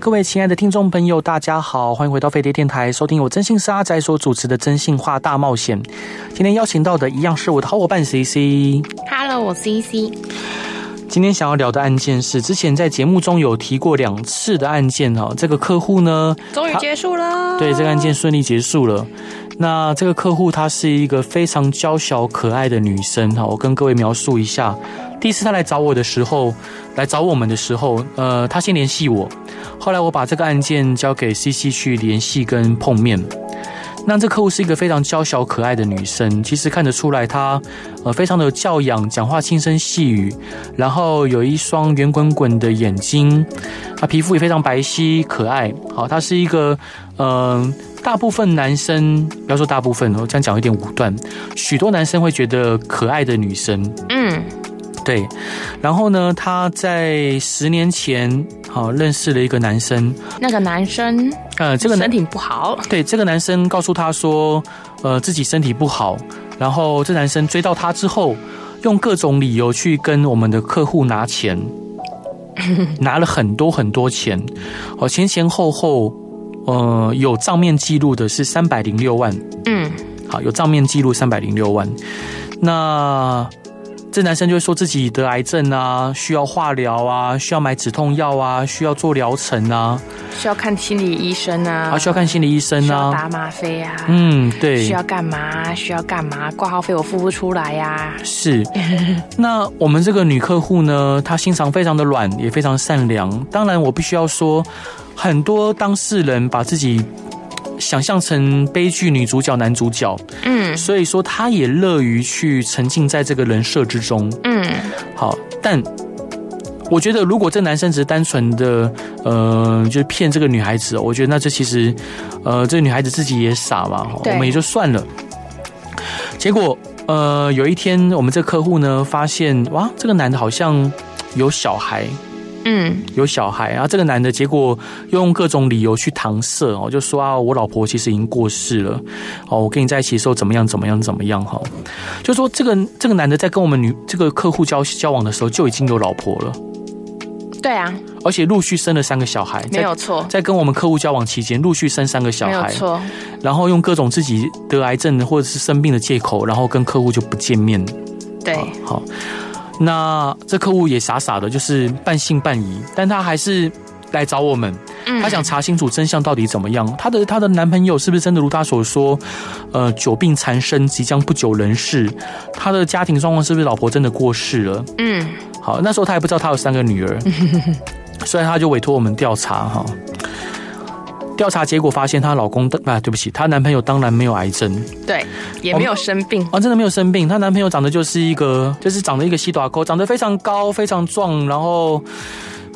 各位亲爱的听众朋友，大家好，欢迎回到飞碟电台，收听我真心是阿仔所主持的《真心话大冒险》。今天邀请到的一样是我的好伙伴 CC。Hello，我是 CC。今天想要聊的案件是之前在节目中有提过两次的案件哦，这个客户呢，终于结束了。对，这个案件顺利结束了。那这个客户她是一个非常娇小可爱的女生哈，我跟各位描述一下。第一次她来找我的时候，来找我们的时候，呃，她先联系我。后来我把这个案件交给 CC 去联系跟碰面。那这客户是一个非常娇小可爱的女生，其实看得出来她呃非常的有教养，讲话轻声细语，然后有一双圆滚滚的眼睛，她皮肤也非常白皙可爱。好，她是一个嗯、大部分男生不要说大部分哦，这样讲有点武断，许多男生会觉得可爱的女生。嗯。对，然后呢，他在十年前好认识了一个男生。那个男生，呃，这个身体不好。对，这个男生告诉他说，呃，自己身体不好。然后这男生追到他之后，用各种理由去跟我们的客户拿钱，拿了很多很多钱。哦，前前后后，呃，有账面记录的是三百零六万。嗯，好，有账面记录三百零六万。那。这男生就会说自己得癌症啊，需要化疗啊，需要买止痛药啊，需要做疗程啊，需要看心理医生啊，啊，需要看心理医生啊，需要打吗啡啊，嗯，对，需要干嘛？需要干嘛？挂号费我付不出来呀。是，那我们这个女客户呢，她心肠非常的软，也非常善良。当然，我必须要说，很多当事人把自己。想象成悲剧女主角、男主角，嗯，所以说他也乐于去沉浸在这个人设之中，嗯，好，但我觉得如果这男生只是单纯的，呃，就是骗这个女孩子，我觉得那这其实，呃，这个女孩子自己也傻嘛，我们也就算了。结果，呃，有一天我们这客户呢发现，哇，这个男的好像有小孩。嗯，有小孩，然后这个男的结果用各种理由去搪塞哦，就说啊，我老婆其实已经过世了，哦，我跟你在一起的时候怎么样怎么样怎么样哈，就说这个这个男的在跟我们女这个客户交交往的时候就已经有老婆了，对啊，而且陆续生了三个小孩，没有错，在跟我们客户交往期间陆续生三个小孩，没有错，然后用各种自己得癌症或者是生病的借口，然后跟客户就不见面，对，好。那这客户也傻傻的，就是半信半疑，但他还是来找我们，他想查清楚真相到底怎么样。她的她的男朋友是不是真的如他所说，呃，久病缠身，即将不久人世？他的家庭状况是不是老婆真的过世了？嗯，好，那时候他还不知道他有三个女儿，所以他就委托我们调查哈。调查结果发现，她老公的啊，对不起，她男朋友当然没有癌症，对，也没有生病啊，真的没有生病。她男朋友长得就是一个，就是长得一个西大哥，长得非常高，非常壮，然后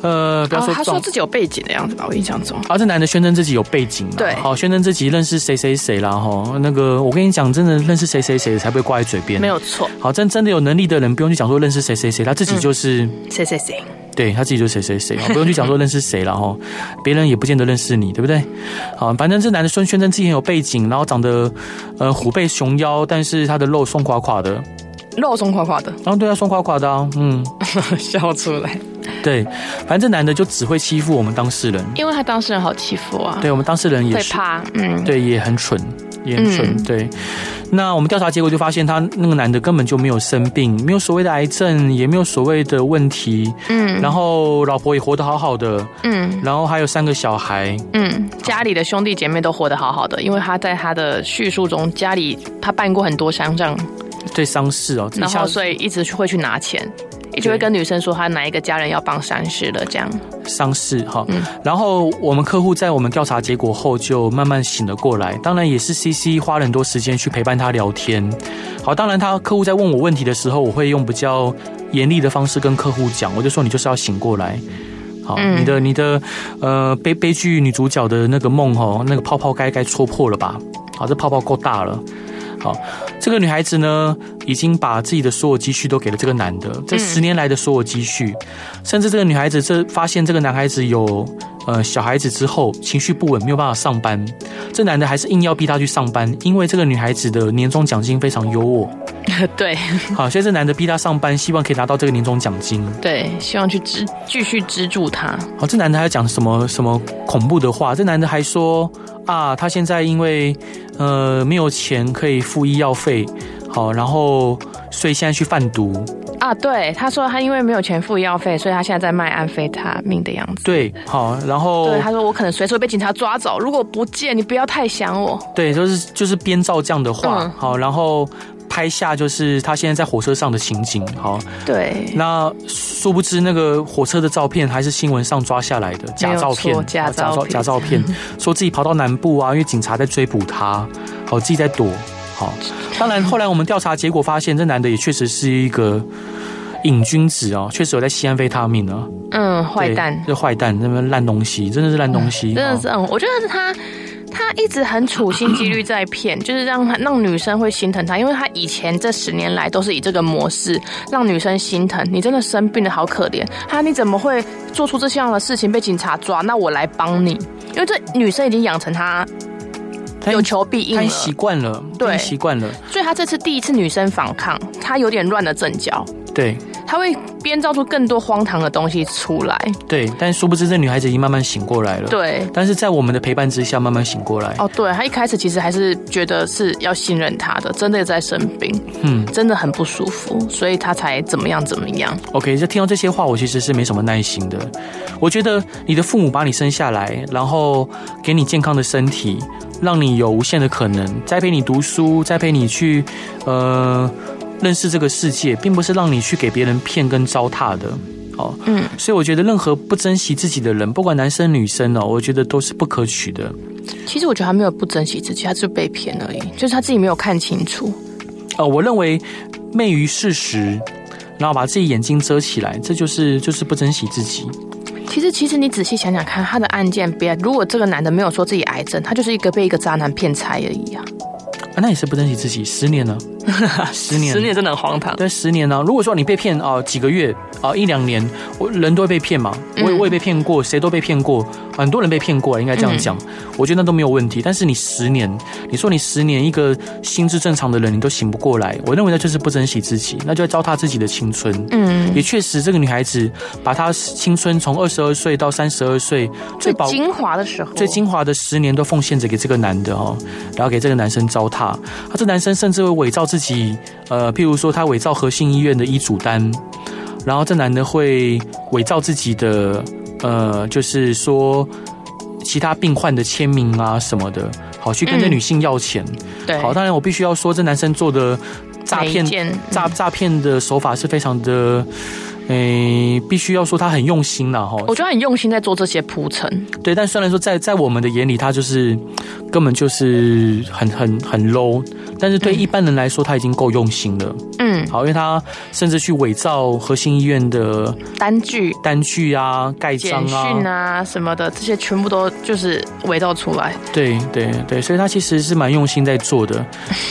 呃，不要说壮，他说自己有背景的样子吧，我印象中。啊，这男的宣称自己有背景，对，好，宣称自己认识谁谁谁啦。哈。那个，我跟你讲，真的认识谁谁谁才不会挂在嘴边，没有错。好，真真的有能力的人，不用去讲说认识谁谁谁，他自己就是谁谁谁。对，他自己就是谁谁谁，不用去讲说认识谁了哈，别人也不见得认识你，对不对？好，反正这男的孙宣称自己很有背景，然后长得呃虎背熊腰，但是他的肉松垮垮的，肉松垮垮的，然后对他松垮垮的啊，嗯，笑出来。对，反正这男的就只会欺负我们当事人，因为他当事人好欺负啊。对，我们当事人也是会怕，嗯，对，也很蠢。严蠢，嗯、对。那我们调查结果就发现，他那个男的根本就没有生病，没有所谓的癌症，也没有所谓的问题。嗯。然后老婆也活得好好的。嗯。然后还有三个小孩。嗯。家里的兄弟姐妹都活得好好的，因为他在他的叙述中，家里他办过很多丧葬，对丧事哦。然后所以一直会去拿钱。就会跟女生说他哪一个家人要办丧事了，这样丧事哈。嗯，然后我们客户在我们调查结果后就慢慢醒了过来，当然也是 CC 花了很多时间去陪伴他聊天。好，当然他客户在问我问题的时候，我会用比较严厉的方式跟客户讲，我就说你就是要醒过来。好，嗯、你的你的呃悲悲剧女主角的那个梦哈，那个泡泡该该戳破了吧？好，这泡泡够大了。好，这个女孩子呢，已经把自己的所有积蓄都给了这个男的，这十年来的所有积蓄，嗯、甚至这个女孩子这发现这个男孩子有呃小孩子之后，情绪不稳，没有办法上班，这男的还是硬要逼她去上班，因为这个女孩子的年终奖金非常优渥。对，好，所以这男的逼他上班，希望可以拿到这个年终奖金。对，希望去支继续资助他。好，这男的还讲什么什么恐怖的话？这男的还说啊，他现在因为呃没有钱可以付医药费，好，然后所以现在去贩毒。啊，对，他说他因为没有钱付医药费，所以他现在在卖安非他命的样子。对，好，然后对他说我可能随时会被警察抓走，如果不见你不要太想我。对，就是就是编造这样的话，嗯、好，然后。拍下就是他现在在火车上的情景，好，对。那殊不知那个火车的照片还是新闻上抓下来的假照片，假照片，假照片，说自己跑到南部啊，因为警察在追捕他，好，自己在躲，好。当然后来我们调查结果发现，这男的也确实是一个瘾君子哦，确实有在吸安非他命啊。嗯，坏蛋，这坏蛋，那么烂东西，真的是烂东西，真的是，嗯，我觉得是他。他一直很处心积虑在骗，就是让他让女生会心疼他，因为他以前这十年来都是以这个模式让女生心疼。你真的生病的，好可怜。他你怎么会做出这样的事情被警察抓？那我来帮你，因为这女生已经养成他有求必应了，习惯了，对，习惯了。所以他这次第一次女生反抗，他有点乱了阵脚。对。他会编造出更多荒唐的东西出来，对，但殊不知这女孩子已经慢慢醒过来了，对，但是在我们的陪伴之下慢慢醒过来。哦，对，她一开始其实还是觉得是要信任他的，真的在生病，嗯，真的很不舒服，所以他才怎么样怎么样。OK，就听到这些话，我其实是没什么耐心的。我觉得你的父母把你生下来，然后给你健康的身体，让你有无限的可能，栽培你读书，栽培你去，呃。认识这个世界，并不是让你去给别人骗跟糟蹋的，哦，嗯，所以我觉得任何不珍惜自己的人，不管男生女生哦，我觉得都是不可取的。其实我觉得他没有不珍惜自己，他是被骗而已，就是他自己没有看清楚。哦，我认为昧于事实，然后把自己眼睛遮起来，这就是就是不珍惜自己。其实，其实你仔细想想看，他的案件，别如果这个男的没有说自己癌症，他就是一个被一个渣男骗财而已啊。啊，那也是不珍惜自己。十年了，十年，十年真的很荒唐。对，十年呢、啊。如果说你被骗啊、呃，几个月啊、呃，一两年，我人都会被骗嘛。我也我也被骗过，谁都被骗过，很多人被骗过，应该这样讲。嗯、我觉得那都没有问题。但是你十年，你说你十年一个心智正常的人，你都醒不过来，我认为那就是不珍惜自己，那就会糟蹋自己的青春。嗯，也确实，这个女孩子把她青春从二十二岁到三十二岁最精华的时候，最精华的十年都奉献着给这个男的哦，然后给这个男生糟蹋。啊，这男生甚至会伪造自己，呃，譬如说他伪造和信医院的医嘱单，然后这男的会伪造自己的，呃，就是说其他病患的签名啊什么的，好去跟这女性要钱。嗯、对，好，当然我必须要说，这男生做的诈骗诈诈骗的手法是非常的。诶、欸，必须要说他很用心了哈。我觉得很用心在做这些铺陈。对，但虽然说在在我们的眼里，他就是根本就是很很很 low，但是对一般人来说，他已经够用心了。嗯，好，因为他甚至去伪造核心医院的单据、单据啊、盖章啊、简讯啊什么的，这些全部都就是伪造出来。对对对，所以他其实是蛮用心在做的。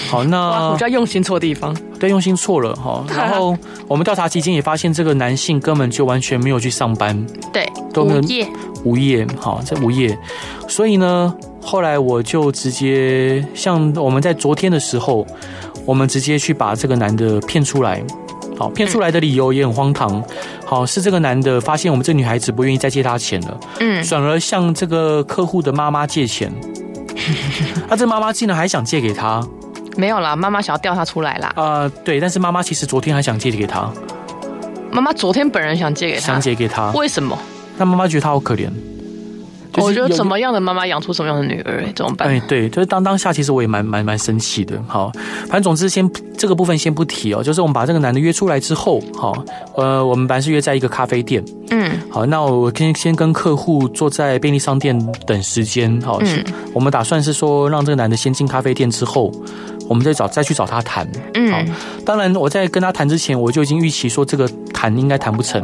好，那我叫用心错地方。对，用心错了哈。然后我们调查期间也发现，这个男性根本就完全没有去上班，对，都没有无业，无业，哈，在无业。所以呢，后来我就直接像我们在昨天的时候，我们直接去把这个男的骗出来。好，骗出来的理由也很荒唐。好，是这个男的发现我们这女孩子不愿意再借他钱了，嗯，转而向这个客户的妈妈借钱。啊这妈妈竟然还想借给他。没有啦，妈妈想要调他出来啦。呃，对，但是妈妈其实昨天还想借给他。妈妈昨天本人想借给他，想借给他，为什么？那妈妈觉得他好可怜。我觉得什么样的妈妈养出什么样的女儿，怎么办？哎，对，就是当当下，其实我也蛮蛮蛮生气的。好，反正总之先这个部分先不提哦。就是我们把这个男的约出来之后，好，呃，我们本来是约在一个咖啡店，嗯，好，那我先先跟客户坐在便利商店等时间，好，嗯，我们打算是说让这个男的先进咖啡店之后。我们再找再去找他谈，嗯，好，当然我在跟他谈之前，我就已经预期说这个谈应该谈不成，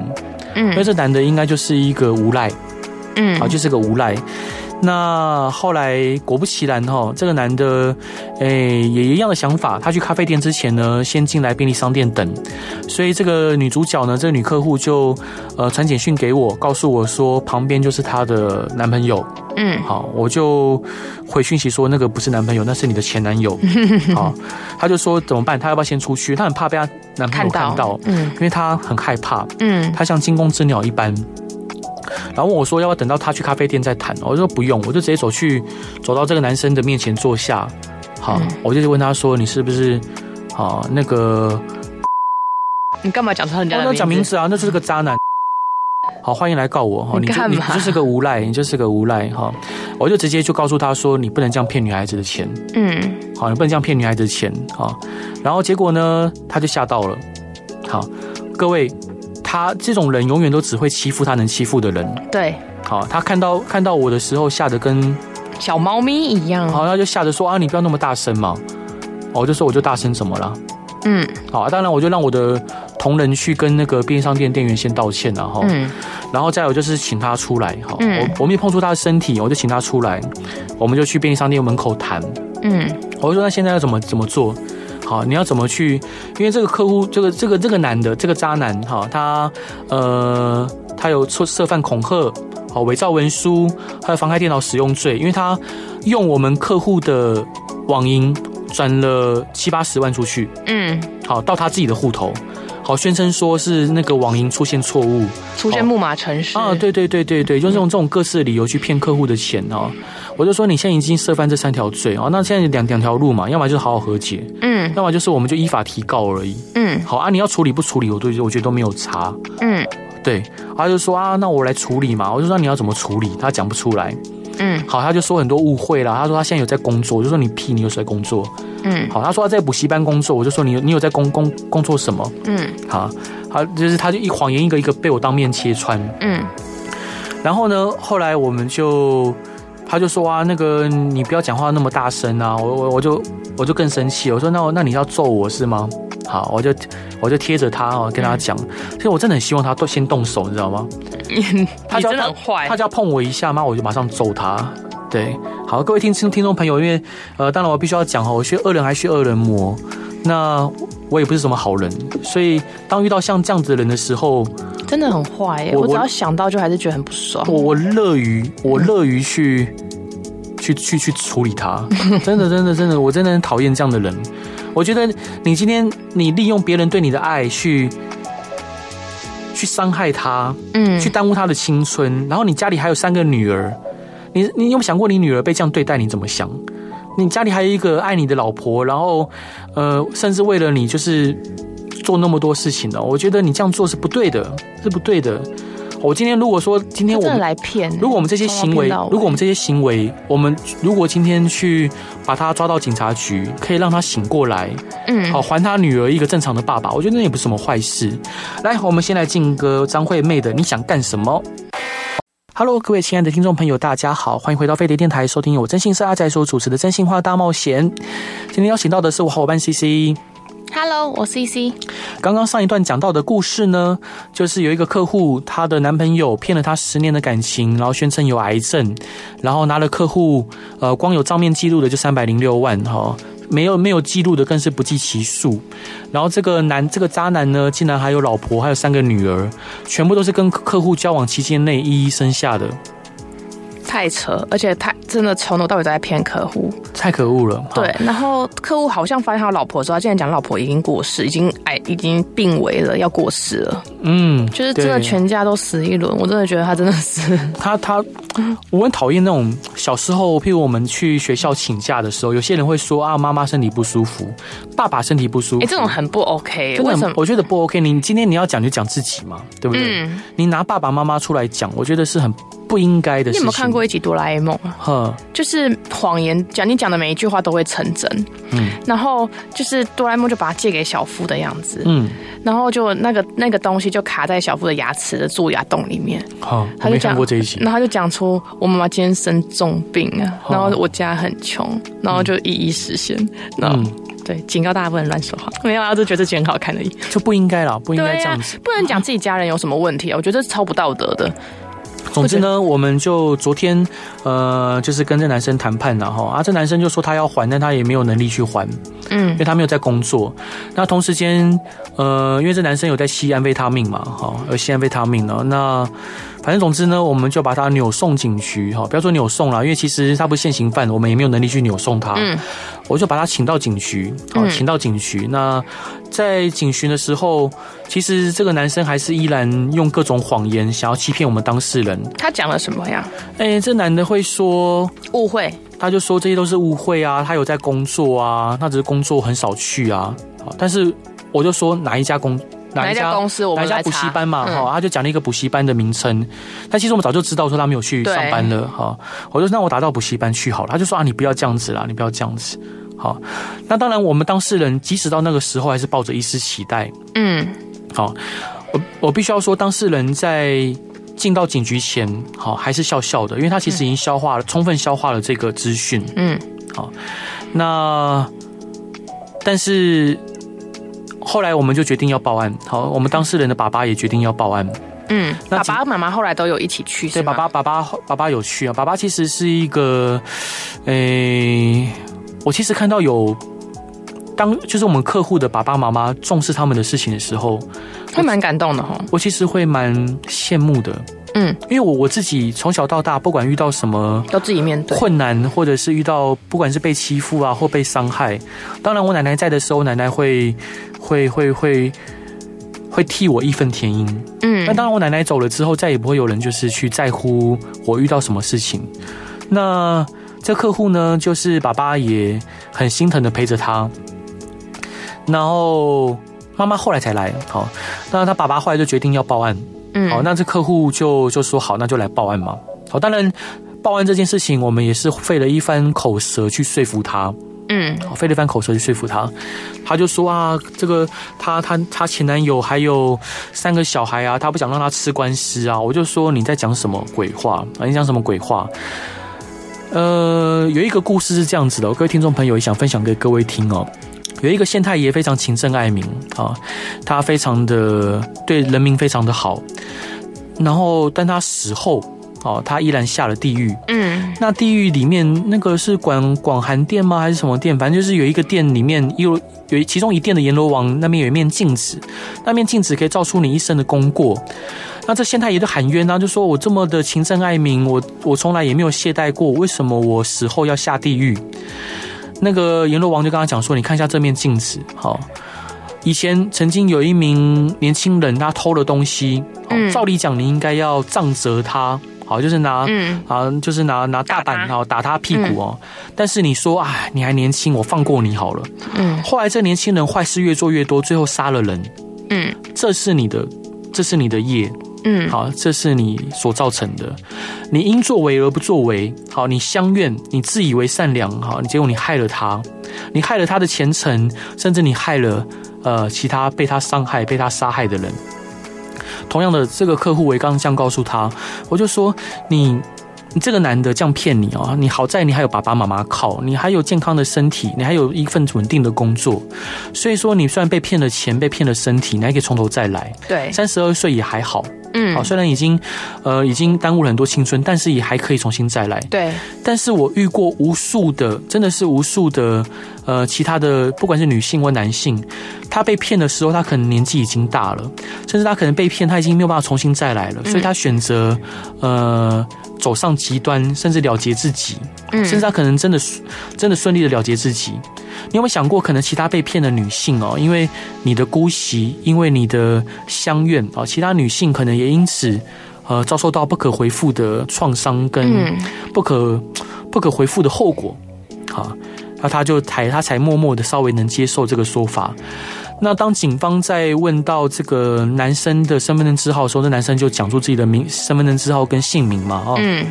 嗯，因为这男的应该就是一个无赖，嗯，好，就是个无赖。那后来果不其然哈，这个男的，诶，也一样的想法。他去咖啡店之前呢，先进来便利商店等。所以这个女主角呢，这个女客户就呃传简讯给我，告诉我说旁边就是她的男朋友。嗯，好，我就回讯息说那个不是男朋友，那是你的前男友。好，他就说怎么办？他要不要先出去？他很怕被他男朋友看到，看到嗯，因为他很害怕。嗯，他像惊弓之鸟一般。然后问我说：“要不要等到他去咖啡店再谈？”我就说：“不用，我就直接走去，走到这个男生的面前坐下。好，嗯、我就问他说：‘你是不是啊？那个？你干嘛讲出人家的名字？讲名字啊？那就是个渣男。好，欢迎来告我哈！你就你就是个无赖，你就是个无赖哈！我就直接就告诉他说：‘你不能这样骗女孩子的钱。’嗯，好，你不能这样骗女孩子的钱啊！然后结果呢，他就吓到了。好，各位。”他这种人永远都只会欺负他能欺负的人。对，好，他看到看到我的时候吓得跟小猫咪一样。好，他就吓得说啊，你不要那么大声嘛。我就说我就大声怎么了？嗯，好，当然我就让我的同仁去跟那个便利商店店员先道歉了哈。嗯，然后再有就是请他出来哈。嗯，我我没碰触他的身体，我就请他出来，我们就去便利商店门口谈。嗯，我就说那现在要怎么怎么做？好，你要怎么去？因为这个客户，这个这个这个男的，这个渣男，哈，他呃，他有涉涉犯恐吓，好，伪造文书，还有妨害电脑使用罪。因为他用我们客户的网银转了七八十万出去，嗯，好，到他自己的户头，好，宣称说是那个网银出现错误，出现木马程式啊，对对对对对，就是用这种各式的理由去骗客户的钱哦。我就说你现在已经涉犯这三条罪哦，那现在两两条路嘛，要么就是好好和解，嗯，要么就是我们就依法提告而已，嗯，好啊，你要处理不处理，我都我觉得都没有差，嗯，对，他就说啊，那我来处理嘛，我就说你要怎么处理，他讲不出来，嗯，好，他就说很多误会啦，他说他现在有在工作，我就说你屁，你有在工作，嗯，好，他说他在补习班工作，我就说你你有在工工工作什么，嗯，好，好就是他就一谎言一个一个被我当面切穿，嗯，然后呢，后来我们就。他就说啊，那个你不要讲话那么大声啊！我我我就我就更生气，我说那那你要揍我是吗？好，我就我就贴着他哦，跟他讲，其实我真的很希望他都先动手，你知道吗？他真的很坏，他只要碰我一下，嘛我就马上揍他。对，好，各位听听听众朋友，因为呃，当然我必须要讲哈，我学恶人还学恶人魔，那我也不是什么好人，所以当遇到像这样子的人的时候。真的很坏耶！我只要想到就还是觉得很不爽。我我乐于我乐于去、嗯、去去去处理他，真的真的真的，我真的很讨厌这样的人。我觉得你今天你利用别人对你的爱去去伤害他，嗯，去耽误他的青春，然后你家里还有三个女儿，你你有没有想过你女儿被这样对待你怎么想？你家里还有一个爱你的老婆，然后呃，甚至为了你就是。做那么多事情呢，我觉得你这样做是不对的，是不对的。我今天如果说今天我们来骗，如果我们这些行为，如果我们这些行为，我们如果今天去把他抓到警察局，可以让他醒过来，嗯，好还他女儿一个正常的爸爸，我觉得那也不是什么坏事。来，我们先来进歌张惠妹的《你想干什么》。Hello，各位亲爱的听众朋友，大家好，欢迎回到飞碟电台，收听由我真心是阿仔所主持的《真心话大冒险》。今天邀请到的是我好伙伴 CC。Hello，我 CC。刚刚上一段讲到的故事呢，就是有一个客户，她的男朋友骗了她十年的感情，然后宣称有癌症，然后拿了客户，呃，光有账面记录的就三百零六万哈，没有没有记录的更是不计其数。然后这个男这个渣男呢，竟然还有老婆，还有三个女儿，全部都是跟客户交往期间内一一生下的。太扯，而且他真的从头到尾都在骗客户，太可恶了。对，然后客户好像发现他老婆的时候，他竟然讲老婆已经过世，已经哎已经病危了，要过世了。嗯，就是真的全家都死一轮，我真的觉得他真的是 他他，我很讨厌那种小时候，譬如我们去学校请假的时候，有些人会说啊，妈妈身体不舒服，爸爸身体不舒服，哎，这种很不 OK，为什么，我觉得不 OK。你今天你要讲就讲自己嘛，对不对？嗯，你拿爸爸妈妈出来讲，我觉得是很。不应该的事情。你有没有看过一集《哆啦 A 梦》啊？哈，就是谎言讲，你讲的每一句话都会成真。嗯，然后就是哆啦 A 梦就把它借给小夫的样子。嗯，然后就那个那个东西就卡在小夫的牙齿的蛀牙洞里面。好，他就讲过这一集。然后他就讲出我妈妈今天生重病啊，然后我家很穷，然后就一一实现。然后对，警告大家不能乱说话。没有啊，就觉得这集很好看而已。就不应该啦，不应该这样子。不能讲自己家人有什么问题啊，我觉得这是超不道德的。总之呢，我们就昨天呃，就是跟这男生谈判了哈啊，这男生就说他要还，但他也没有能力去还，嗯，因为他没有在工作。那同时间呃，因为这男生有在吸安非他命嘛，哈，而吸安非他命呢，那。反正总之呢，我们就把他扭送警局哈，不要说扭送了，因为其实他不是现行犯，我们也没有能力去扭送他。嗯，我就把他请到警局，好，请到警局。那在警询的时候，其实这个男生还是依然用各种谎言想要欺骗我们当事人。他讲了什么呀？哎，这男的会说误会，他就说这些都是误会啊，他有在工作啊，他只是工作很少去啊。但是我就说哪一家公。哪一家公司？哪一家补习班嘛，哈、嗯，他就讲了一个补习班的名称。但其实我们早就知道说他没有去上班了，哈。我就说那我打到补习班去好了。他就说啊，你不要这样子啦，你不要这样子。好，那当然我们当事人即使到那个时候还是抱着一丝期待。嗯，好，我我必须要说，当事人在进到警局前，好还是笑笑的，因为他其实已经消化了，嗯、充分消化了这个资讯。嗯，好，那但是。后来我们就决定要报案，好，我们当事人的爸爸也决定要报案。嗯，那爸爸妈妈后来都有一起去，对，爸爸爸爸爸爸有去啊。爸爸其实是一个，诶、欸，我其实看到有当就是我们客户的爸爸妈妈重视他们的事情的时候，会蛮感动的哈。我其实会蛮羡慕的。嗯，因为我我自己从小到大，不管遇到什么，都自己面对困难，或者是遇到不管是被欺负啊，或被伤害，当然我奶奶在的时候，奶奶会会会会会替我义愤填膺。嗯，那当然我奶奶走了之后，再也不会有人就是去在乎我遇到什么事情。那这客户呢，就是爸爸也很心疼的陪着他，然后妈妈后来才来。好，那他爸爸后来就决定要报案。嗯，好，那这客户就就说好，那就来报案嘛。好，当然报案这件事情，我们也是费了一番口舌去说服他。嗯，费了一番口舌去说服他。他就说啊，这个他他他前男友还有三个小孩啊，他不想让他吃官司啊。我就说你在讲什么鬼话啊？你讲什么鬼话？呃，有一个故事是这样子的，各位听众朋友也想分享给各位听哦。有一个县太爷非常勤政爱民啊，他非常的对人民非常的好，然后但他死后哦，他依然下了地狱。嗯，那地狱里面那个是广广寒殿吗？还是什么殿？反正就是有一个殿里面有有其中一殿的阎罗王那边有一面镜子，那面镜子可以照出你一生的功过。那这县太爷就喊冤啊，就说我这么的勤政爱民，我我从来也没有懈怠过，为什么我死后要下地狱？那个阎罗王就跟他讲说：“你看一下这面镜子，好，以前曾经有一名年轻人，他偷了东西，嗯，照理讲你应该要杖责他，好，就是拿，嗯，啊，就是拿拿大板，好打他屁股哦。但是你说，哎，你还年轻，我放过你好了。嗯，后来这年轻人坏事越做越多，最后杀了人。嗯，这是你的，这是你的业。”嗯，好，这是你所造成的。你因作为而不作为，好，你相怨，你自以为善良，好，你结果你害了他，你害了他的前程，甚至你害了呃其他被他伤害、被他杀害的人。同样的，这个客户我也刚刚这样告诉他，我就说你。你这个男的这样骗你哦，你好在你还有爸爸妈妈靠，你还有健康的身体，你还有一份稳定的工作，所以说你虽然被骗了钱，被骗了身体，你还可以从头再来。对，三十二岁也还好，嗯，好，虽然已经呃已经耽误了很多青春，但是也还可以重新再来。对，但是我遇过无数的，真的是无数的呃其他的，不管是女性或男性，他被骗的时候，他可能年纪已经大了，甚至他可能被骗，他已经没有办法重新再来了，所以他选择呃。走上极端，甚至了结自己，嗯甚至他可能真的真的顺利的了结自己。你有没有想过，可能其他被骗的女性哦，因为你的姑息，因为你的相怨啊，其他女性可能也因此呃遭受到不可回复的创伤跟不可不可回复的后果。好，那他就才他才默默的稍微能接受这个说法。那当警方在问到这个男生的身份证字号的时候，那男生就讲出自己的名、身份证字号跟姓名嘛，哦，嗯，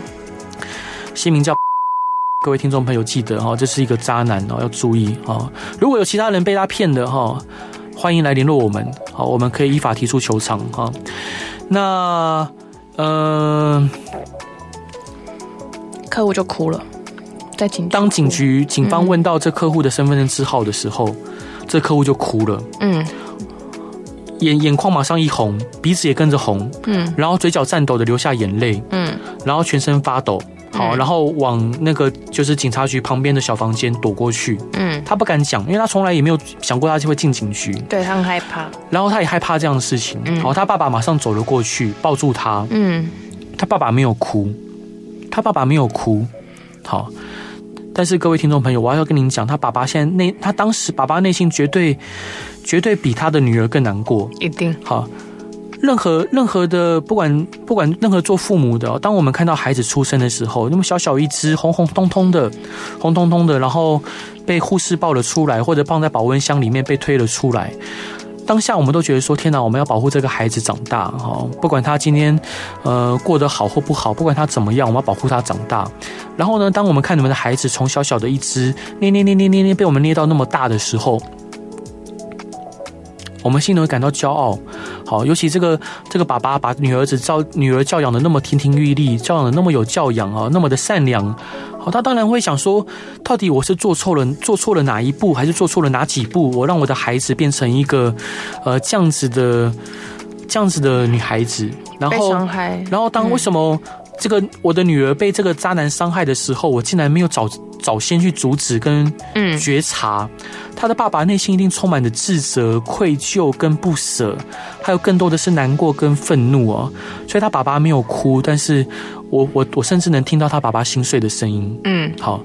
姓名叫，各位听众朋友记得哈，这是一个渣男哦，要注意啊！如果有其他人被他骗的哈，欢迎来联络我们，好，我们可以依法提出求偿哈。那呃，客户就哭了，在警当警局警方问到这客户的身份证字号的时候。这客户就哭了，嗯，眼眼眶马上一红，鼻子也跟着红，嗯，然后嘴角颤抖的流下眼泪，嗯，然后全身发抖，好，然后往那个就是警察局旁边的小房间躲过去。嗯，他不敢讲，因为他从来也没有想过他就会进警局。对，他很害怕，然后他也害怕这样的事情。嗯，好，他爸爸马上走了过去，抱住他。嗯，他爸爸没有哭，他爸爸没有哭。好，但是各位听众朋友，我要跟您讲，他爸爸现在内，他当时爸爸内心绝对绝对比他的女儿更难过。一定好。任何任何的，不管不管任何做父母的，当我们看到孩子出生的时候，那么小小一只，红红彤彤的，红彤彤的，然后被护士抱了出来，或者放在保温箱里面被推了出来，当下我们都觉得说：天哪，我们要保护这个孩子长大哈！不管他今天呃过得好或不好，不管他怎么样，我们要保护他长大。然后呢，当我们看你们的孩子从小小的一只捏捏捏捏捏捏被我们捏到那么大的时候。我们心里会感到骄傲，好，尤其这个这个爸爸把女儿子教女儿教养的那么亭亭玉立，教养的那么有教养啊，那么的善良，好，他当然会想说，到底我是做错了做错了哪一步，还是做错了哪几步，我让我的孩子变成一个呃这样子的这样子的女孩子，然后然后当为什么这个我的女儿被这个渣男伤害的时候，我竟然没有早。早先去阻止跟觉察，他的爸爸内心一定充满着自责、愧疚跟不舍，还有更多的是难过跟愤怒哦。所以他爸爸没有哭，但是我我我甚至能听到他爸爸心碎的声音。嗯，好。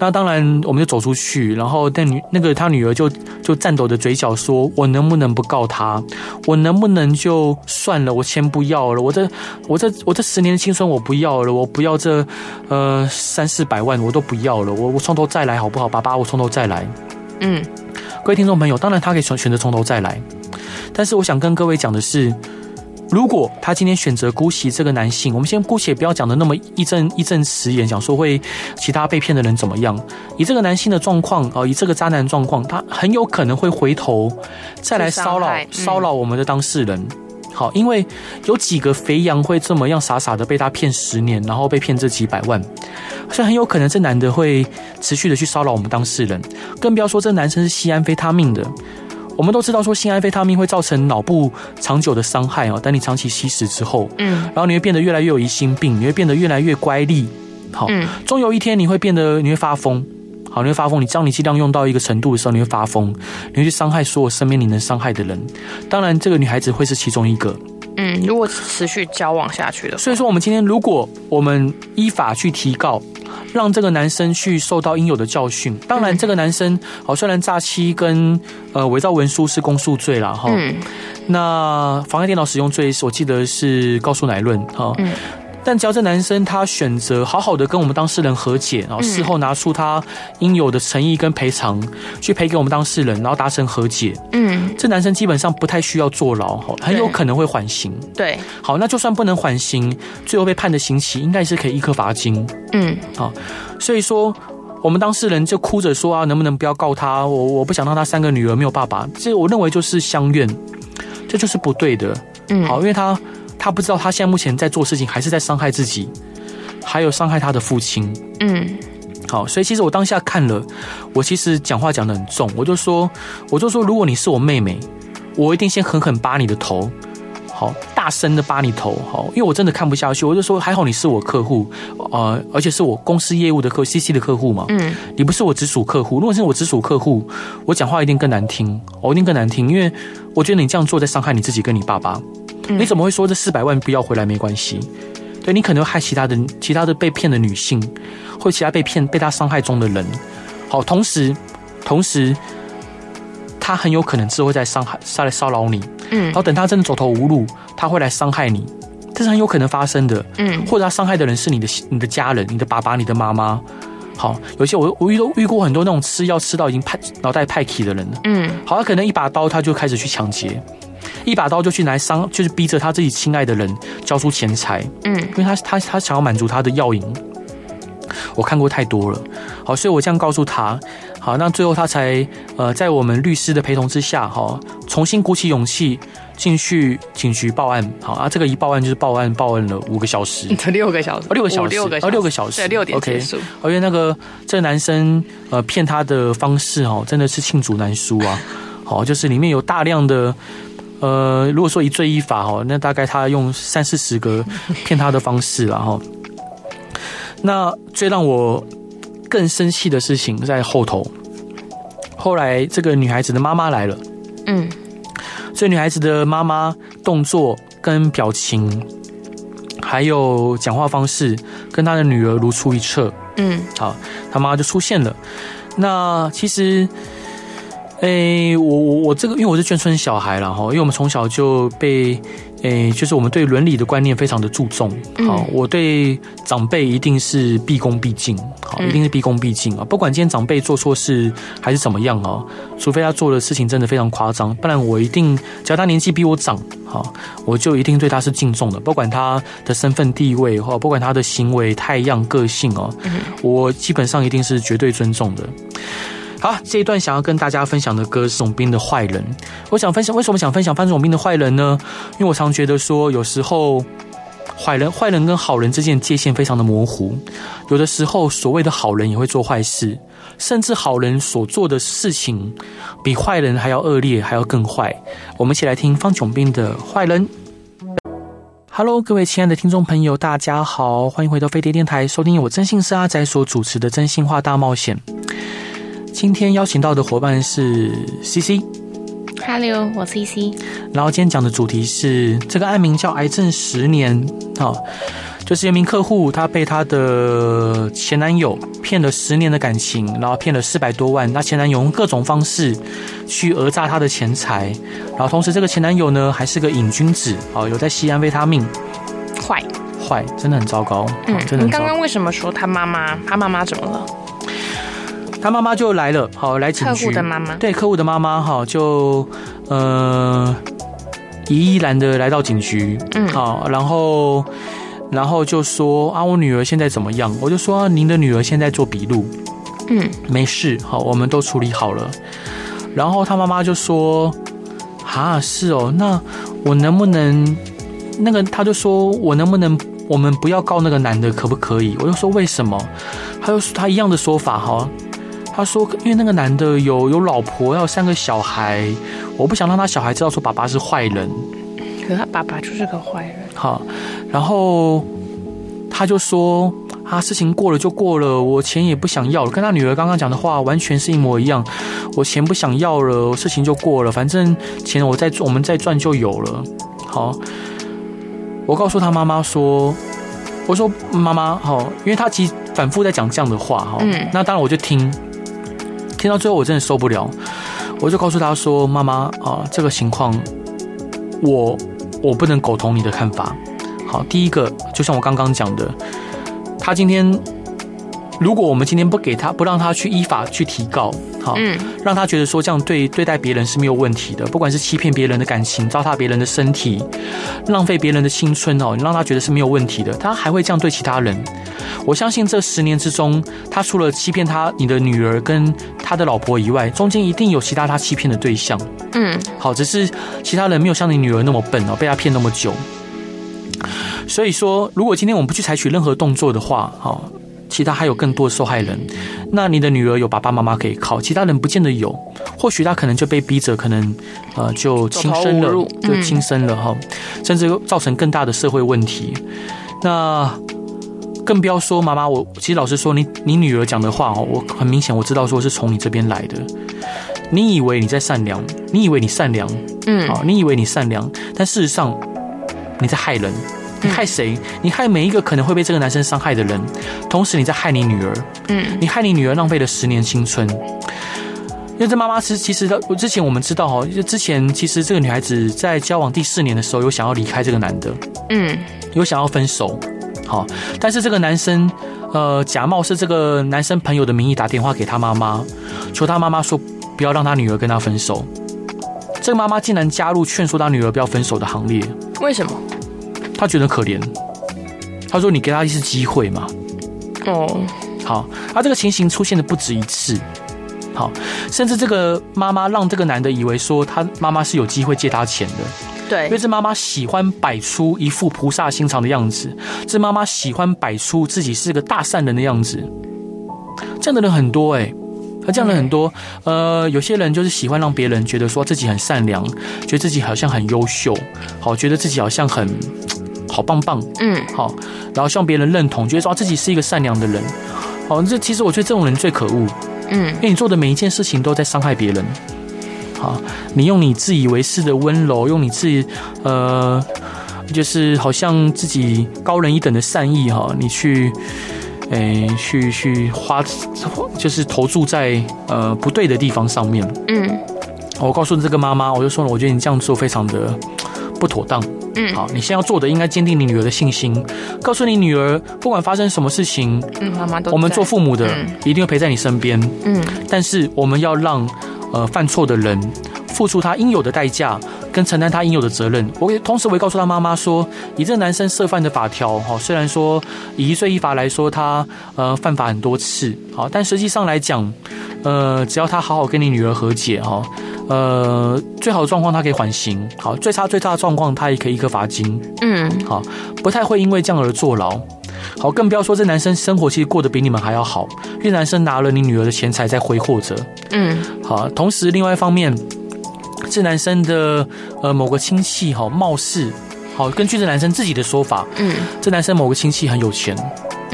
那当然，我们就走出去，然后那女那个他女儿就就颤抖着嘴角说：“我能不能不告他？我能不能就算了？我先不要了，我这我这我这十年的青春我不要了，我不要这呃三四百万我都不要了，我我从头再来好不好？爸爸，我从头再来。”嗯，各位听众朋友，当然他可以选选择从头再来，但是我想跟各位讲的是。如果他今天选择姑息这个男性，我们先姑且不要讲的那么义正义正辞严，讲说会其他被骗的人怎么样。以这个男性的状况，呃，以这个渣男状况，他很有可能会回头再来骚扰骚扰我们的当事人。好，因为有几个肥羊会这么样傻傻的被他骗十年，然后被骗这几百万，所以很有可能这男的会持续的去骚扰我们当事人。更不要说这男生是西安非他命的。我们都知道说，性安非他命会造成脑部长久的伤害哦。等你长期吸食之后，嗯，然后你会变得越来越有疑心病，你会变得越来越乖戾，好，终有一天你会变得你会发疯，好，你会发疯。你知道你剂量用到一个程度的时候，你会发疯，你会去伤害所有身边你能伤害的人。当然，这个女孩子会是其中一个。嗯，如果持续交往下去的，所以说我们今天如果我们依法去提告。让这个男生去受到应有的教训。当然，这个男生好，虽然诈欺跟呃伪造文书是公诉罪了哈。嗯。那妨碍电脑使用罪，我记得是告诉乃论哈。嗯。但只要这男生他选择好好的跟我们当事人和解，然后事后拿出他应有的诚意跟赔偿，去赔给我们当事人，然后达成和解。嗯，这男生基本上不太需要坐牢，很有可能会缓刑。对，好，那就算不能缓刑，最后被判的刑期应该是可以一颗罚金。嗯，好，所以说我们当事人就哭着说啊，能不能不要告他？我我不想让他三个女儿没有爸爸，这我认为就是相怨，这就是不对的。嗯，好，因为他。他不知道，他现在目前在做事情，还是在伤害自己，还有伤害他的父亲。嗯，好，所以其实我当下看了，我其实讲话讲的很重，我就说，我就说，如果你是我妹妹，我一定先狠狠扒你的头，好，大声的扒你头，好，因为我真的看不下去。我就说，还好你是我客户，呃，而且是我公司业务的客，CC 的客户嘛。嗯，你不是我直属客户，如果是我直属客户，我讲话一定更难听，我一定更难听，因为我觉得你这样做在伤害你自己跟你爸爸。你怎么会说这四百万不要回来没关系？对，你可能会害其他的、其他的被骗的女性，或其他被骗、被他伤害中的人。好，同时，同时，他很有可能之后会在伤害、再来骚扰你。嗯，然后等他真的走投无路，他会来伤害你，这是很有可能发生的。嗯，或者他伤害的人是你的、你的家人、你的爸爸、你的妈妈。好，有些我我遇到遇过很多那种吃药吃到已经派脑袋派气的人了。嗯，好，他可能一把刀他就开始去抢劫。一把刀就去来伤，就是逼着他自己亲爱的人交出钱财。嗯，因为他他他想要满足他的药瘾。我看过太多了，好，所以我这样告诉他，好，那最后他才呃，在我们律师的陪同之下，哈，重新鼓起勇气进去警局报案。好啊，这个一报案就是报案，报案了五个小时，六个小时，六个小时，哦，六个小时，对，六点结束。而且那个这个男生呃骗他的方式哦，真的是罄竹难书啊。好，就是里面有大量的。呃，如果说一罪一罚哈，那大概他用三四十个骗他的方式了哈。那最让我更生气的事情在后头。后来这个女孩子的妈妈来了，嗯，所以女孩子的妈妈动作跟表情，还有讲话方式，跟她的女儿如出一辙。嗯，好，她妈妈就出现了。那其实。诶、欸，我我我这个，因为我是眷村小孩了哈，因为我们从小就被，诶、欸，就是我们对伦理的观念非常的注重。好，我对长辈一定是毕恭毕敬，好，一定是毕恭毕敬啊，不管今天长辈做错事还是怎么样啊，除非他做的事情真的非常夸张，不然我一定，只要他年纪比我长，好，我就一定对他是敬重的，不管他的身份地位或不管他的行为态样个性哦，我基本上一定是绝对尊重的。好，这一段想要跟大家分享的歌是范仲兵的《坏人》。我想分享，为什么想分享范仲兵的《坏人》呢？因为我常觉得说，有时候坏人、坏人跟好人之间界限非常的模糊。有的时候，所谓的好人也会做坏事，甚至好人所做的事情比坏人还要恶劣，还要更坏。我们一起来听范仲兵的《坏人》。Hello，各位亲爱的听众朋友，大家好，欢迎回到飞碟电台，收听我真心是阿宅所主持的《真心话大冒险》。今天邀请到的伙伴是 CC，Hello，我是 CC。然后今天讲的主题是这个案名叫“癌症十年”，哦，就是一名客户，他被他的前男友骗了十年的感情，然后骗了四百多万。那前男友用各种方式去讹诈他的钱财，然后同时这个前男友呢还是个瘾君子，哦，有在吸安非他命，坏坏，真的很糟糕。嗯，真的。你刚刚为什么说他妈妈？他妈妈怎么了？他妈妈就来了，好来警局。客户的妈妈对客户的妈妈，哈就呃，怡然的来到警局，嗯，好，然后然后就说啊，我女儿现在怎么样？我就说您的女儿现在做笔录，嗯，没事，好，我们都处理好了。然后他妈妈就说啊，是哦，那我能不能那个？他就说我能不能我们不要告那个男的，可不可以？我就说为什么？他就说他一样的说法，哈。他说：“因为那个男的有有老婆，要有三个小孩，我不想让他小孩知道说爸爸是坏人。可他爸爸就是个坏人。好，然后他就说：啊，事情过了就过了，我钱也不想要了。跟他女儿刚刚讲的话完全是一模一样。我钱不想要了，事情就过了，反正钱我再我们再赚就有了。好，我告诉他妈妈说：我说妈妈，好，因为他其实反复在讲这样的话，哈，嗯，那当然我就听。”听到最后我真的受不了，我就告诉他说：“妈妈啊，这个情况，我我不能苟同你的看法。好，第一个就像我刚刚讲的，他今天。”如果我们今天不给他，不让他去依法去提告，好，嗯，让他觉得说这样对对待别人是没有问题的，不管是欺骗别人的感情、糟蹋别人的身体、浪费别人的青春哦，你让他觉得是没有问题的，他还会这样对其他人。我相信这十年之中，他除了欺骗他你的女儿跟他的老婆以外，中间一定有其他他欺骗的对象。嗯，好，只是其他人没有像你女儿那么笨哦，被他骗那么久。所以说，如果今天我们不去采取任何动作的话，好。其他还有更多的受害人，那你的女儿有爸爸妈妈可以靠，其他人不见得有，或许他可能就被逼着，可能呃就轻生了，就轻生了哈，甚至造成更大的社会问题。那更不要说妈妈，我其实老实说，你你女儿讲的话哦，我很明显我知道说是从你这边来的。你以为你在善良，你以为你善良，嗯，啊，你以为你善良，但事实上你在害人。你害谁？你害每一个可能会被这个男生伤害的人，同时你在害你女儿。嗯，你害你女儿浪费了十年青春。因为这妈妈是其实她之前我们知道哈，就之前其实这个女孩子在交往第四年的时候有想要离开这个男的，嗯，有想要分手。好，但是这个男生呃假冒是这个男生朋友的名义打电话给他妈妈，求他妈妈说不要让他女儿跟他分手。这个妈妈竟然加入劝说他女儿不要分手的行列。为什么？他觉得可怜，他说：“你给他一次机会嘛。”哦，好，他这个情形出现的不止一次，好，甚至这个妈妈让这个男的以为说他妈妈是有机会借他钱的，对，因为这妈妈喜欢摆出一副菩萨心肠的样子，这妈妈喜欢摆出自己是个大善人的样子，这样的人很多哎、欸，他这样的人很多，呃，有些人就是喜欢让别人觉得说自己很善良，觉得自己好像很优秀，好，觉得自己好像很。好棒棒，嗯，好，然后希望别人认同，觉得说自己是一个善良的人，好，这其实我觉得这种人最可恶，嗯，因为你做的每一件事情都在伤害别人，好，你用你自以为是的温柔，用你自己呃，就是好像自己高人一等的善意哈，你去，诶，去去花，就是投注在呃不对的地方上面，嗯，我告诉这个妈妈，我就说了，我觉得你这样做非常的不妥当。嗯，好，你现在要做的应该坚定你女儿的信心，告诉你女儿，不管发生什么事情，嗯，妈妈都，我们做父母的一定会陪在你身边。嗯，但是我们要让呃犯错的人付出他应有的代价，跟承担他应有的责任。我也同时我也告诉他妈妈说，以这个男生涉犯的法条，哈，虽然说以一罪一罚来说，他呃犯法很多次，好，但实际上来讲，呃，只要他好好跟你女儿和解，哈。呃，最好的状况他可以缓刑，好，最差最差的状况他也可以一颗罚金，嗯，好，不太会因为这样而坐牢，好，更不要说这男生生活其实过得比你们还要好，因为男生拿了你女儿的钱财在挥霍着，嗯，好，同时另外一方面，这男生的呃某个亲戚好貌似，好，根据这男生自己的说法，嗯，这男生某个亲戚很有钱，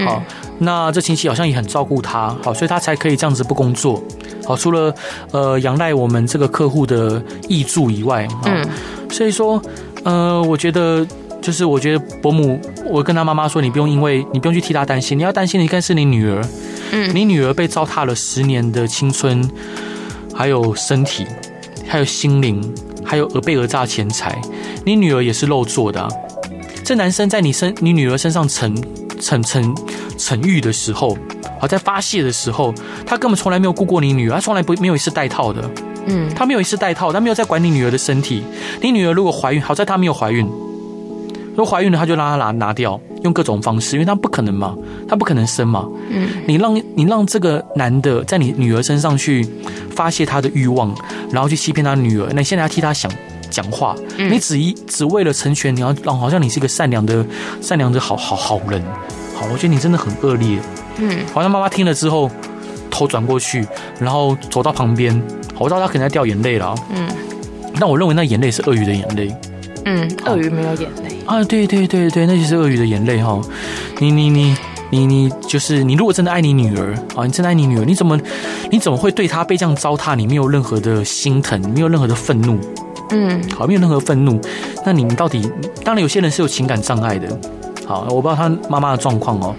好，嗯、那这亲戚好像也很照顾他，好，所以他才可以这样子不工作。好，除了呃仰赖我们这个客户的益助以外，嗯，所以说，呃，我觉得就是我觉得伯母，我跟他妈妈说，你不用因为你不用去替他担心，你要担心的应该是你女儿，嗯，你女儿被糟蹋了十年的青春，还有身体，还有心灵，还有讹被讹诈钱财，你女儿也是肉做的啊，这男生在你身你女儿身上逞逞逞逞欲的时候。好，在发泄的时候，他根本从来没有顾过你女儿，他从来不没有一次带套的，嗯，他没有一次带套，他没有在管你女儿的身体。你女儿如果怀孕，好在她没有怀孕，如果怀孕了，他就让她拿拿掉，用各种方式，因为他不可能嘛，他不可能生嘛，嗯，你让你让这个男的在你女儿身上去发泄他的欲望，然后去欺骗他女儿，那你现在要替他想讲话，嗯，你只一只为了成全，你要让好像你是一个善良的善良的好好好人，好，我觉得你真的很恶劣。嗯，好像妈妈听了之后，头转过去，然后走到旁边，我知道她可能在掉眼泪了。嗯，但我认为那眼泪是鳄鱼的眼泪。嗯，鳄鱼没有眼泪啊？对对对对，那就是鳄鱼的眼泪哈。你你你你你就是你，如果真的爱你女儿啊，你真的爱你女儿，你怎么你怎么会对她被这样糟蹋？你没有任何的心疼，没有任何的愤怒。嗯，好，没有任何愤怒。那你到底？当然有些人是有情感障碍的。好，我不知道他妈妈的状况哦。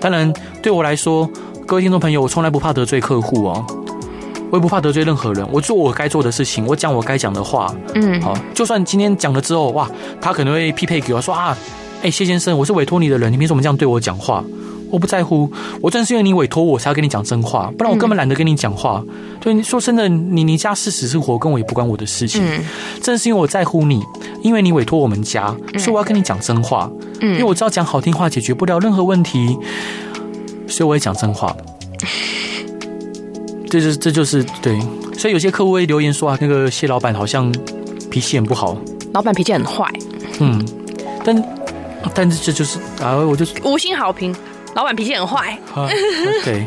当然，对我来说，各位听众朋友，我从来不怕得罪客户哦，我也不怕得罪任何人。我做我该做的事情，我讲我该讲的话。嗯，好，就算今天讲了之后，哇，他可能会匹配给我说啊，哎，谢先生，我是委托你的人，你凭什么这样对我讲话？我不在乎，我正是因为你委托我，才要跟你讲真话，不然我根本懒得跟你讲话。对，你说真的，你你家是死是活，跟我也不关我的事情。嗯，正是因为我在乎你，因为你委托我们家，所以我要跟你讲真话。嗯，因为我知道讲好听话解决不了任何问题，所以我也讲真话。这就是这就是对，所以有些客户会留言说啊，那个谢老板好像脾气很不好，老板脾气很坏。嗯，但但是这就是啊，我就五星好评。老板脾气很坏，啊，对，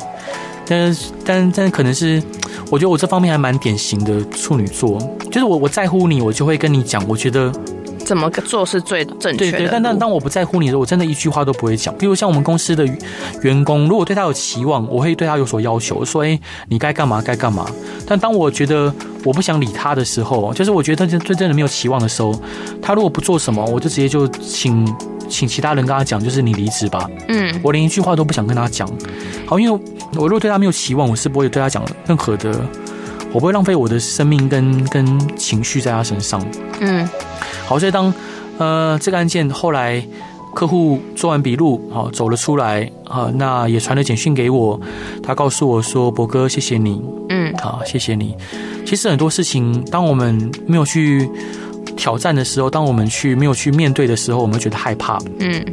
但但但可能是，我觉得我这方面还蛮典型的处女座，就是我我在乎你，我就会跟你讲，我觉得怎么做是最正确的。对对，但但当我不在乎你的时候，我真的一句话都不会讲。比如像我们公司的员工，如果对他有期望，我会对他有所要求，说哎，你该干嘛该干嘛。但当我觉得我不想理他的时候，就是我觉得他真真的没有期望的时候，他如果不做什么，我就直接就请。请其他人跟他讲，就是你离职吧。嗯，我连一句话都不想跟他讲。好，因为我如果对他没有期望，我是不会对他讲任何的，我不会浪费我的生命跟跟情绪在他身上。嗯，好，所以当呃这个案件后来客户做完笔录，好走了出来，好，那也传了简讯给我，他告诉我说：“博哥，谢谢你。”嗯，好，谢谢你。其实很多事情，当我们没有去。挑战的时候，当我们去没有去面对的时候，我们会觉得害怕。嗯，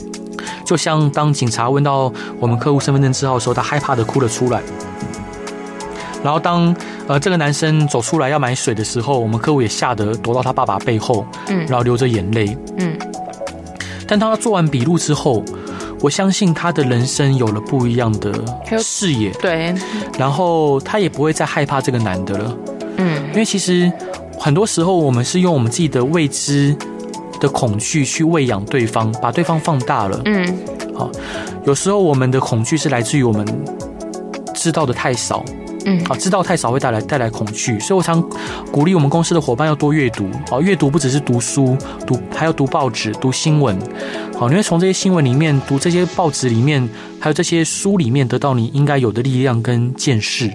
就像当警察问到我们客户身份证字号的时候，他害怕的哭了出来。然后当呃这个男生走出来要买水的时候，我们客户也吓得躲到他爸爸背后，嗯，然后流着眼泪。嗯，但当他做完笔录之后，我相信他的人生有了不一样的视野。对，然后他也不会再害怕这个男的了。嗯，因为其实。很多时候，我们是用我们自己的未知的恐惧去喂养对方，把对方放大了。嗯，好，有时候我们的恐惧是来自于我们知道的太少。嗯，啊，知道太少会带来带来恐惧，所以我常鼓励我们公司的伙伴要多阅读。啊，阅读不只是读书，读还要读报纸、读新闻。好，你会从这些新闻里面、读这些报纸里面，还有这些书里面得到你应该有的力量跟见识。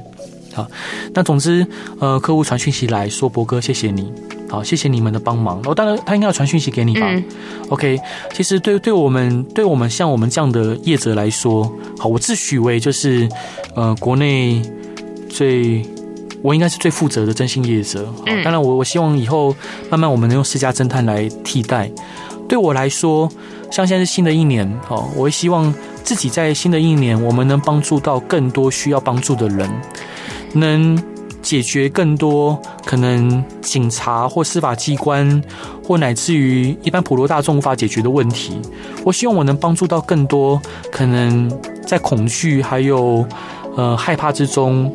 好，那总之，呃，客户传讯息来说，博哥，谢谢你，好，谢谢你们的帮忙。哦当然他应该要传讯息给你吧。嗯、OK，其实对对我们对我们像我们这样的业者来说，好，我自诩为就是呃国内。最，我应该是最负责的征信业者。当然，我我希望以后慢慢我们能用私家侦探来替代。对我来说，像现在是新的一年，哦，我会希望自己在新的一年，我们能帮助到更多需要帮助的人，能解决更多可能警察或司法机关或乃至于一般普罗大众无法解决的问题。我希望我能帮助到更多可能在恐惧还有呃害怕之中。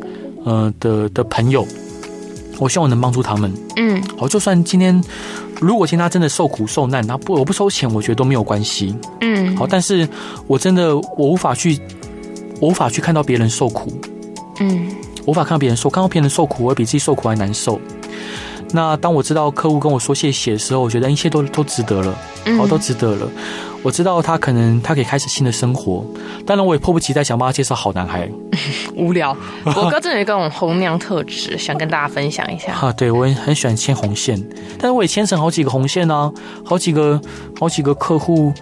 呃的的朋友，我希望我能帮助他们。嗯，好，就算今天如果今天他真的受苦受难，他不我不收钱，我觉得都没有关系。嗯，好，但是我真的我无法去，我无法去看到别人受苦。嗯，无法看到别人受，看到别人受苦，我会比自己受苦还难受。那当我知道客户跟我说谢谢的时候，我觉得一切都都值得了，好，都值得了。我知道他可能他可以开始新的生活，当然我也迫不及待想帮他介绍好男孩。无聊，我哥真的有一种红娘特质，想跟大家分享一下。啊，对，我也很喜欢牵红线，但是我也牵成好几个红线啊，好几个好几个客户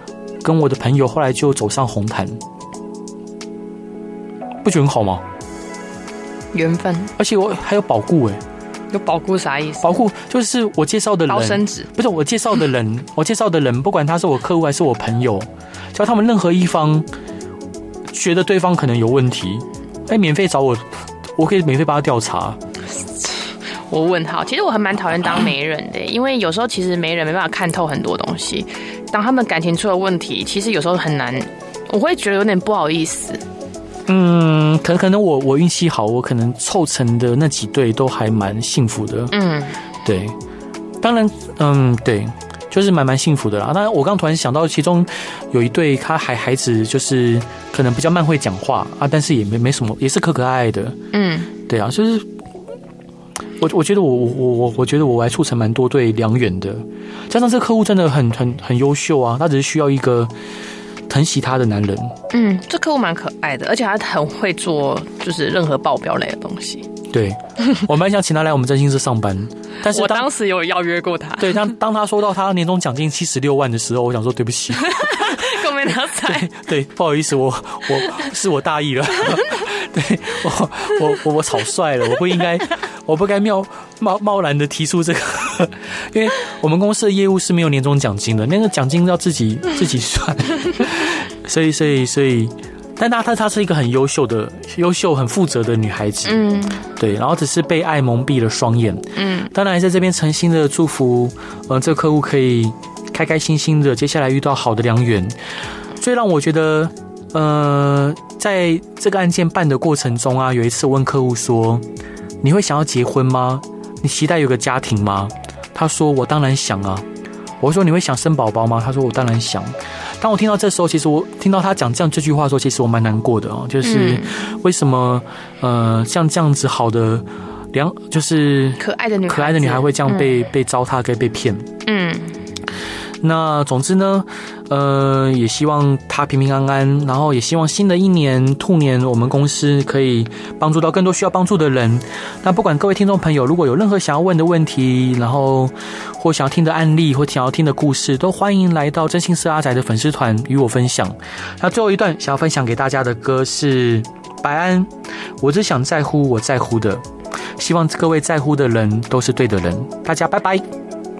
跟我的朋友后来就走上红毯，不觉得很好吗？缘分，而且我还有保固哎。有保护啥意思？保护就是我介绍的人，保生纸不是我介绍的人，我介绍的人，不管他是我客户还是我朋友，只要他们任何一方觉得对方可能有问题，哎，免费找我，我可以免费帮他调查。我问号，其实我还蛮讨厌当媒人的，因为有时候其实媒人没办法看透很多东西，当他们感情出了问题，其实有时候很难，我会觉得有点不好意思。嗯，可能可能我我运气好，我可能凑成的那几对都还蛮幸福的。嗯，对，当然，嗯，对，就是蛮蛮幸福的啦。当然，我刚突然想到，其中有一对，他还孩子就是可能比较慢会讲话啊，但是也没没什么，也是可可爱爱的。嗯，对啊，就是我我觉得我我我我觉得我还促成蛮多对良缘的，加上这个客户真的很很很优秀啊，他只是需要一个。疼惜他的男人，嗯，这客户蛮可爱的，而且他很会做，就是任何报表类的东西。对，我蛮想请他来我们真心社上班，但是我当时有邀约过他。对，当当他说到他年终奖金七十六万的时候，我想说对不起，够没拿彩。对，不好意思，我我是我大意了。对我我我我草率了，我不应该，我不该贸贸贸然的提出这个，因为我们公司的业务是没有年终奖金的，那个奖金要自己 自己算，所以所以所以，但她她她是一个很优秀的、优秀很负责的女孩子，嗯，对，然后只是被爱蒙蔽了双眼，嗯，当然在这边诚心的祝福，呃，这个客户可以开开心心的接下来遇到好的良缘，最让我觉得。呃，在这个案件办的过程中啊，有一次我问客户说：“你会想要结婚吗？你期待有个家庭吗？”他说：“我当然想啊。”我说：“你会想生宝宝吗？”他说：“我当然想。”当我听到这时候，其实我听到他讲这样这句话的时候，其实我蛮难过的哦。就是为什么呃，像这样子好的良，就是可爱的女可爱的女孩会这样被、嗯、被糟蹋跟被骗？嗯。那总之呢，呃，也希望他平平安安，然后也希望新的一年兔年，我们公司可以帮助到更多需要帮助的人。那不管各位听众朋友，如果有任何想要问的问题，然后或想要听的案例，或想要听的故事，都欢迎来到真心社阿宅的粉丝团与我分享。那最后一段想要分享给大家的歌是白安，我只想在乎我在乎的，希望各位在乎的人都是对的人。大家拜拜。